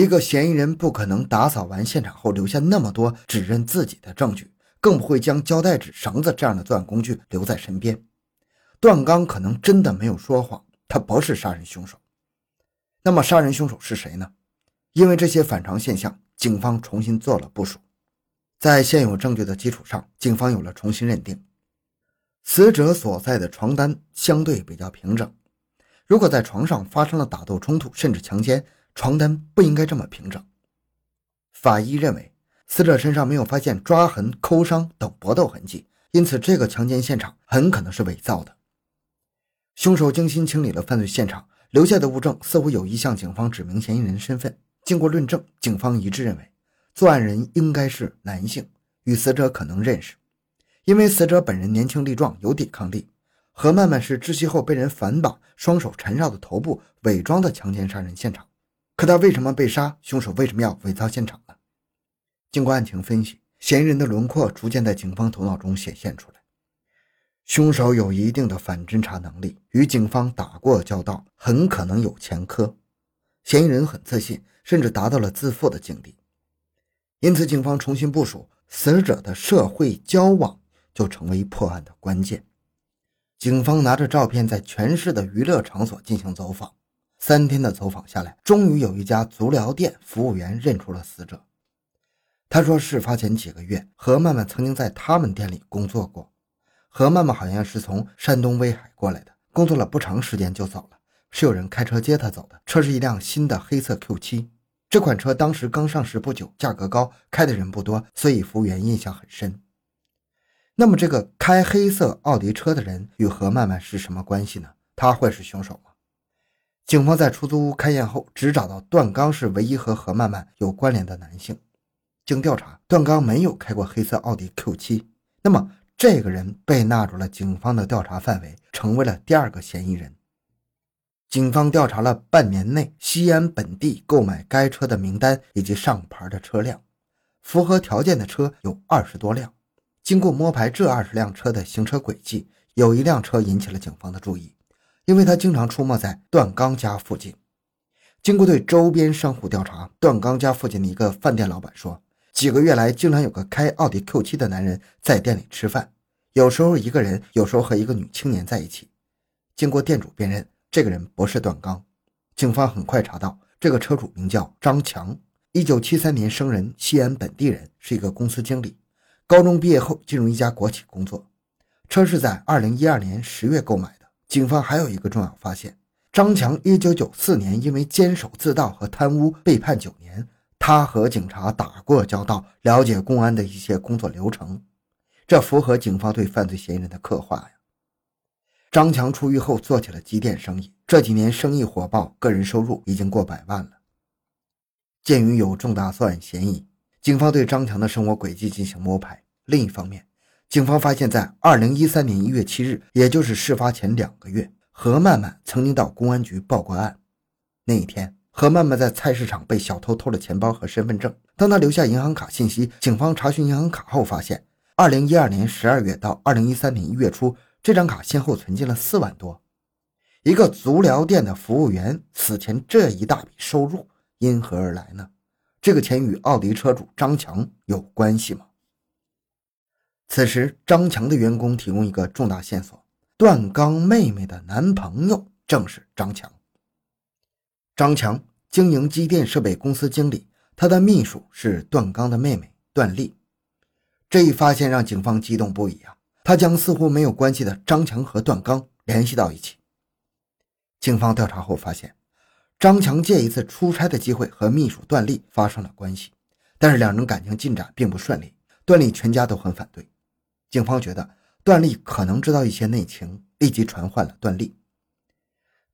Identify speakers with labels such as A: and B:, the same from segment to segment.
A: 一个嫌疑人不可能打扫完现场后留下那么多指认自己的证据，更不会将胶带纸、绳子这样的作案工具留在身边。段刚可能真的没有说谎，他不是杀人凶手。那么，杀人凶手是谁呢？因为这些反常现象，警方重新做了部署。在现有证据的基础上，警方有了重新认定：死者所在的床单相对比较平整。如果在床上发生了打斗冲突，甚至强奸，床单不应该这么平整。法医认为，死者身上没有发现抓痕、抠伤等搏斗痕迹，因此这个强奸现场很可能是伪造的。凶手精心清理了犯罪现场，留下的物证似乎有意向警方指明嫌疑人身份。经过论证，警方一致认为，作案人应该是男性，与死者可能认识，因为死者本人年轻力壮，有抵抗力。何曼曼是窒息后被人反绑，双手缠绕的头部，伪装的强奸杀人现场。可他为什么被杀？凶手为什么要伪造现场呢？经过案情分析，嫌疑人的轮廓逐渐在警方头脑中显现出来。凶手有一定的反侦查能力，与警方打过交道，很可能有前科。嫌疑人很自信，甚至达到了自负的境地。因此，警方重新部署，死者的社会交往就成为破案的关键。警方拿着照片在全市的娱乐场所进行走访，三天的走访下来，终于有一家足疗店服务员认出了死者。他说，事发前几个月，何曼曼曾经在他们店里工作过。何曼曼好像是从山东威海过来的，工作了不长时间就走了，是有人开车接她走的。车是一辆新的黑色 Q7，这款车当时刚上市不久，价格高，开的人不多，所以服务员印象很深。那么，这个开黑色奥迪车的人与何曼曼是什么关系呢？他会是凶手吗？警方在出租屋勘验后，只找到段刚是唯一和何曼曼有关联的男性。经调查，段刚没有开过黑色奥迪 Q7。那么，这个人被纳入了警方的调查范围，成为了第二个嫌疑人。警方调查了半年内西安本地购买该车的名单以及上牌的车辆，符合条件的车有二十多辆。经过摸排这二十辆车的行车轨迹，有一辆车引起了警方的注意，因为他经常出没在段刚家附近。经过对周边商户调查，段刚家附近的一个饭店老板说，几个月来经常有个开奥迪 Q7 的男人在店里吃饭，有时候一个人，有时候和一个女青年在一起。经过店主辨认，这个人不是段刚。警方很快查到，这个车主名叫张强，一九七三年生人，西安本地人，是一个公司经理。高中毕业后进入一家国企工作，车是在二零一二年十月购买的。警方还有一个重要发现：张强一九九四年因为监守自盗和贪污被判九年。他和警察打过交道，了解公安的一些工作流程，这符合警方对犯罪嫌疑人的刻画呀。张强出狱后做起了机电生意，这几年生意火爆，个人收入已经过百万了。鉴于有重大作案嫌疑。警方对张强的生活轨迹进行摸排。另一方面，警方发现，在二零一三年一月七日，也就是事发前两个月，何曼曼曾经到公安局报过案。那一天，何曼曼在菜市场被小偷偷了钱包和身份证。当他留下银行卡信息，警方查询银行卡后发现，二零一二年十二月到二零一三年一月初，这张卡先后存进了四万多。一个足疗店的服务员此前这一大笔收入因何而来呢？这个钱与奥迪车主张强有关系吗？此时，张强的员工提供一个重大线索：段刚妹妹的男朋友正是张强。张强经营机电设备公司经理，他的秘书是段刚的妹妹段丽。这一发现让警方激动不已啊！他将似乎没有关系的张强和段刚联系到一起。警方调查后发现。张强借一次出差的机会和秘书段丽发生了关系，但是两人感情进展并不顺利，段丽全家都很反对。警方觉得段丽可能知道一些内情，立即传唤了段丽。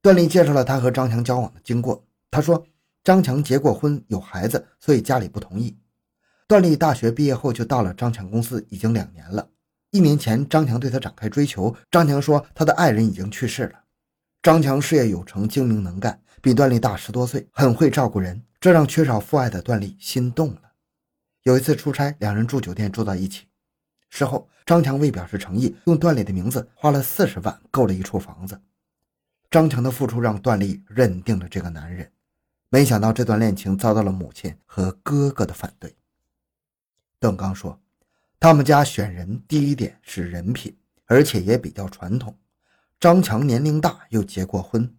A: 段丽介绍了他和张强交往的经过。他说，张强结过婚，有孩子，所以家里不同意。段丽大学毕业后就到了张强公司，已经两年了。一年前，张强对她展开追求，张强说他的爱人已经去世了。张强事业有成，精明能干。比段丽大十多岁，很会照顾人，这让缺少父爱的段丽心动了。有一次出差，两人住酒店住到一起。事后，张强为表示诚意，用段丽的名字花了四十万购了一处房子。张强的付出让段丽认定了这个男人。没想到这段恋情遭到了母亲和哥哥的反对。段刚说，他们家选人第一点是人品，而且也比较传统。张强年龄大，又结过婚，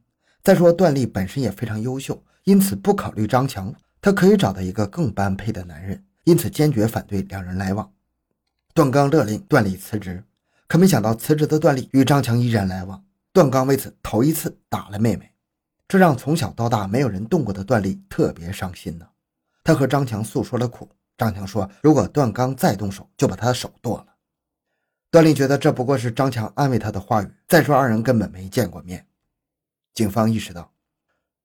A: 再说段丽本身也非常优秀，因此不考虑张强，他可以找到一个更般配的男人，因此坚决反对两人来往。段刚勒令段丽辞职，可没想到辞职的段丽与张强依然来往。段刚为此头一次打了妹妹。这让从小到大没有人动过的段丽特别伤心呢。他和张强诉说了苦，张强说：“如果段刚再动手，就把他的手剁了。”段丽觉得这不过是张强安慰他的话语。再说，二人根本没见过面。警方意识到，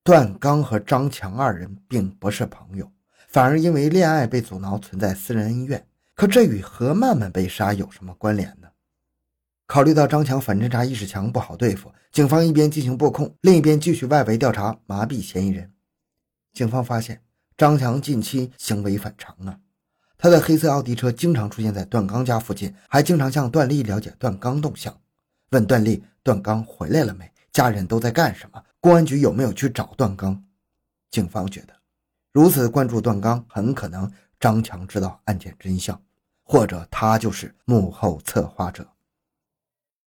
A: 段刚和张强二人并不是朋友，反而因为恋爱被阻挠，存在私人恩怨。可这与何曼曼被杀有什么关联呢？考虑到张强反侦查意识强，不好对付，警方一边进行布控，另一边继续外围调查，麻痹嫌疑人。警方发现张强近期行为反常啊，他的黑色奥迪车经常出现在段刚家附近，还经常向段丽了解段刚动向，问段丽段刚回来了没，家人都在干什么，公安局有没有去找段刚。警方觉得，如此关注段刚，很可能张强知道案件真相，或者他就是幕后策划者。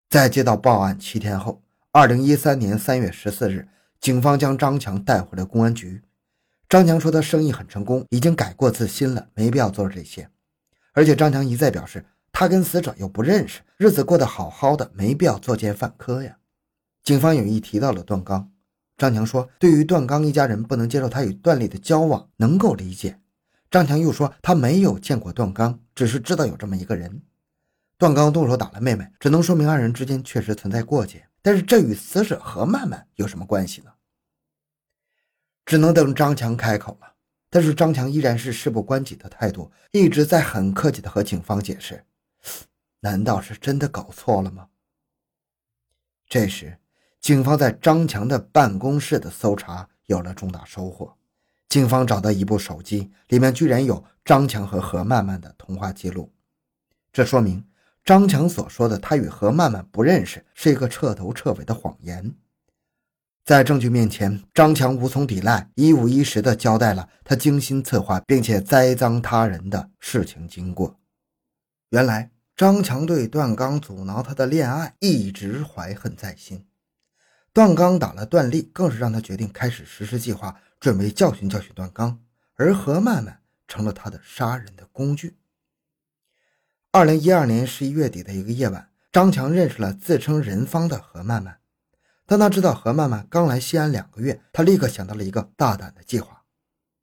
A: 在接到报案七天后，二零一三年三月十四日，警方将张强带回了公安局。张强说他生意很成功，已经改过自新了，没必要做这些。而且张强一再表示，他跟死者又不认识，日子过得好好的，没必要作奸犯科呀。警方有意提到了段刚，张强说，对于段刚一家人不能接受他与段丽的交往，能够理解。张强又说，他没有见过段刚，只是知道有这么一个人。段刚动手打了妹妹，只能说明二人之间确实存在过节。但是这与死者何曼曼有什么关系呢？只能等张强开口了。但是张强依然是事不关己的态度，一直在很客气的和警方解释。难道是真的搞错了吗？这时，警方在张强的办公室的搜查有了重大收获。警方找到一部手机，里面居然有张强和何曼曼的通话记录，这说明。张强所说的他与何曼曼不认识，是一个彻头彻尾的谎言。在证据面前，张强无从抵赖，一五一十地交代了他精心策划并且栽赃他人的事情经过。原来，张强对段刚阻挠他的恋爱一直怀恨在心。段刚打了段丽，更是让他决定开始实施计划，准备教训教训段刚，而何曼曼成了他的杀人的工具。二零一二年十一月底的一个夜晚，张强认识了自称任芳的何曼曼。当他知道何曼曼刚来西安两个月，他立刻想到了一个大胆的计划。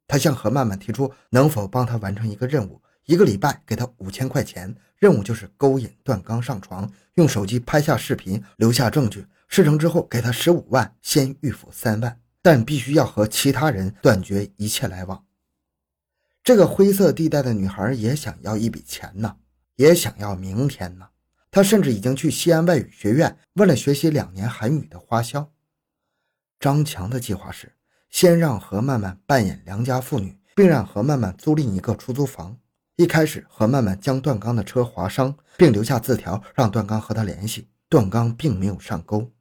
A: 他向何曼曼提出能否帮他完成一个任务，一个礼拜给他五千块钱，任务就是勾引段刚上床，用手机拍下视频，留下证据。事成之后给他十五万，先预付三万，但必须要和其他人断绝一切来往。这个灰色地带的女孩也想要一笔钱呢。也想要明天呢。她甚至已经去西安外语学院问了学习两年韩语的花销。张强的计划是先让何曼曼扮演良家妇女，并让何曼曼租赁一个出租房。一开始，何曼曼将段刚的车划伤，并留下字条让段刚和他联系。段刚并没有上钩。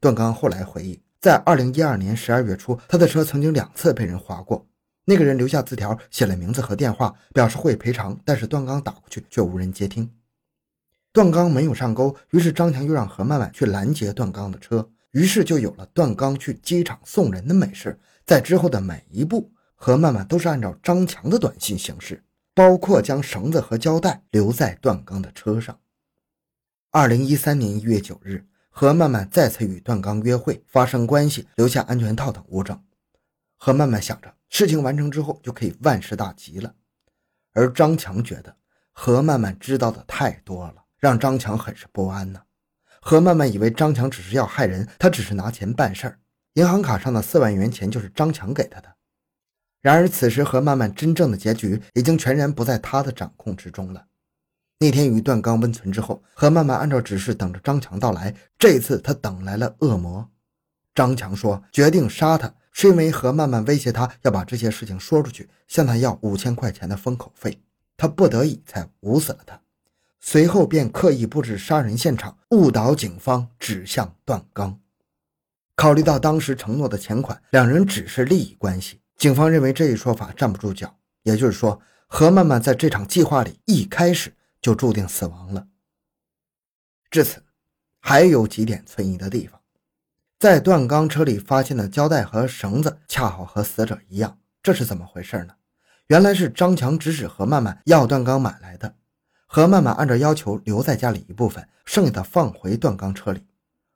A: 段刚后来回忆，在二零一二年十二月初，他的车曾经两次被人划过。那个人留下字条，写了名字和电话，表示会赔偿，但是段刚打过去却无人接听。段刚没有上钩，于是张强又让何曼曼去拦截段刚的车，于是就有了段刚去机场送人的美事。在之后的每一步，何曼曼都是按照张强的短信行事，包括将绳子和胶带留在段刚的车上。二零一三年一月九日，何曼曼再次与段刚约会，发生关系，留下安全套等物证。何曼曼想着。事情完成之后就可以万事大吉了，而张强觉得何曼曼知道的太多了，让张强很是不安呢。何曼曼以为张强只是要害人，他只是拿钱办事儿，银行卡上的四万元钱就是张强给他的。然而此时何曼曼真正的结局已经全然不在他的掌控之中了。那天与段刚温存之后，何曼曼按照指示等着张强到来，这次他等来了恶魔。张强说决定杀他。是因为何曼曼威胁他要把这些事情说出去，向他要五千块钱的封口费，他不得已才捂死了他。随后便刻意布置杀人现场，误导警方指向段刚。考虑到当时承诺的钱款，两人只是利益关系。警方认为这一说法站不住脚，也就是说，何曼曼在这场计划里一开始就注定死亡了。至此，还有几点存疑的地方。在段刚车里发现的胶带和绳子，恰好和死者一样，这是怎么回事呢？原来是张强指使何曼曼要段刚买来的，何曼曼按照要求留在家里一部分，剩下的放回段刚车里。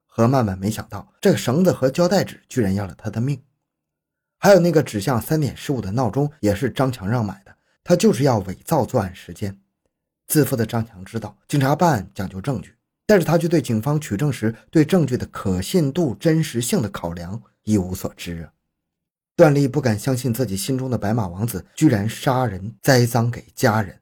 A: 何曼曼没想到，这个绳子和胶带纸居然要了他的命。还有那个指向三点十五的闹钟，也是张强让买的，他就是要伪造作案时间。自负的张强知道，警察办案讲究证据。但是他却对警方取证时对证据的可信度、真实性的考量一无所知啊！段丽不敢相信自己心中的白马王子居然杀人栽赃给家人。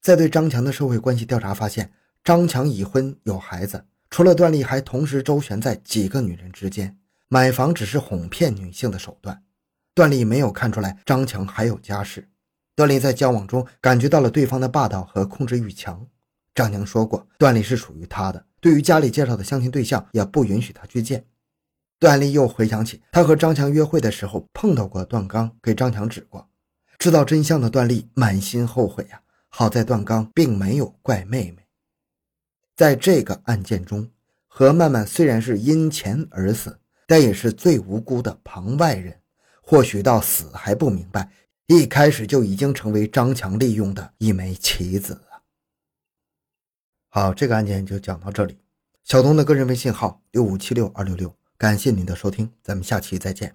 A: 在对张强的社会关系调查发现，张强已婚有孩子，除了段丽，还同时周旋在几个女人之间，买房只是哄骗女性的手段。段丽没有看出来张强还有家室。段丽在交往中感觉到了对方的霸道和控制欲强。张强说过，段丽是属于他的。对于家里介绍的相亲对象，也不允许他去见。段丽又回想起他和张强约会的时候碰到过段刚，给张强指过。知道真相的段丽满心后悔呀。好在段刚并没有怪妹妹。在这个案件中，何曼曼虽然是因钱而死，但也是最无辜的旁外人。或许到死还不明白，一开始就已经成为张强利用的一枚棋子。好，这个案件就讲到这里。小东的个人微信号六五七六二六六，感谢您的收听，咱们下期再见。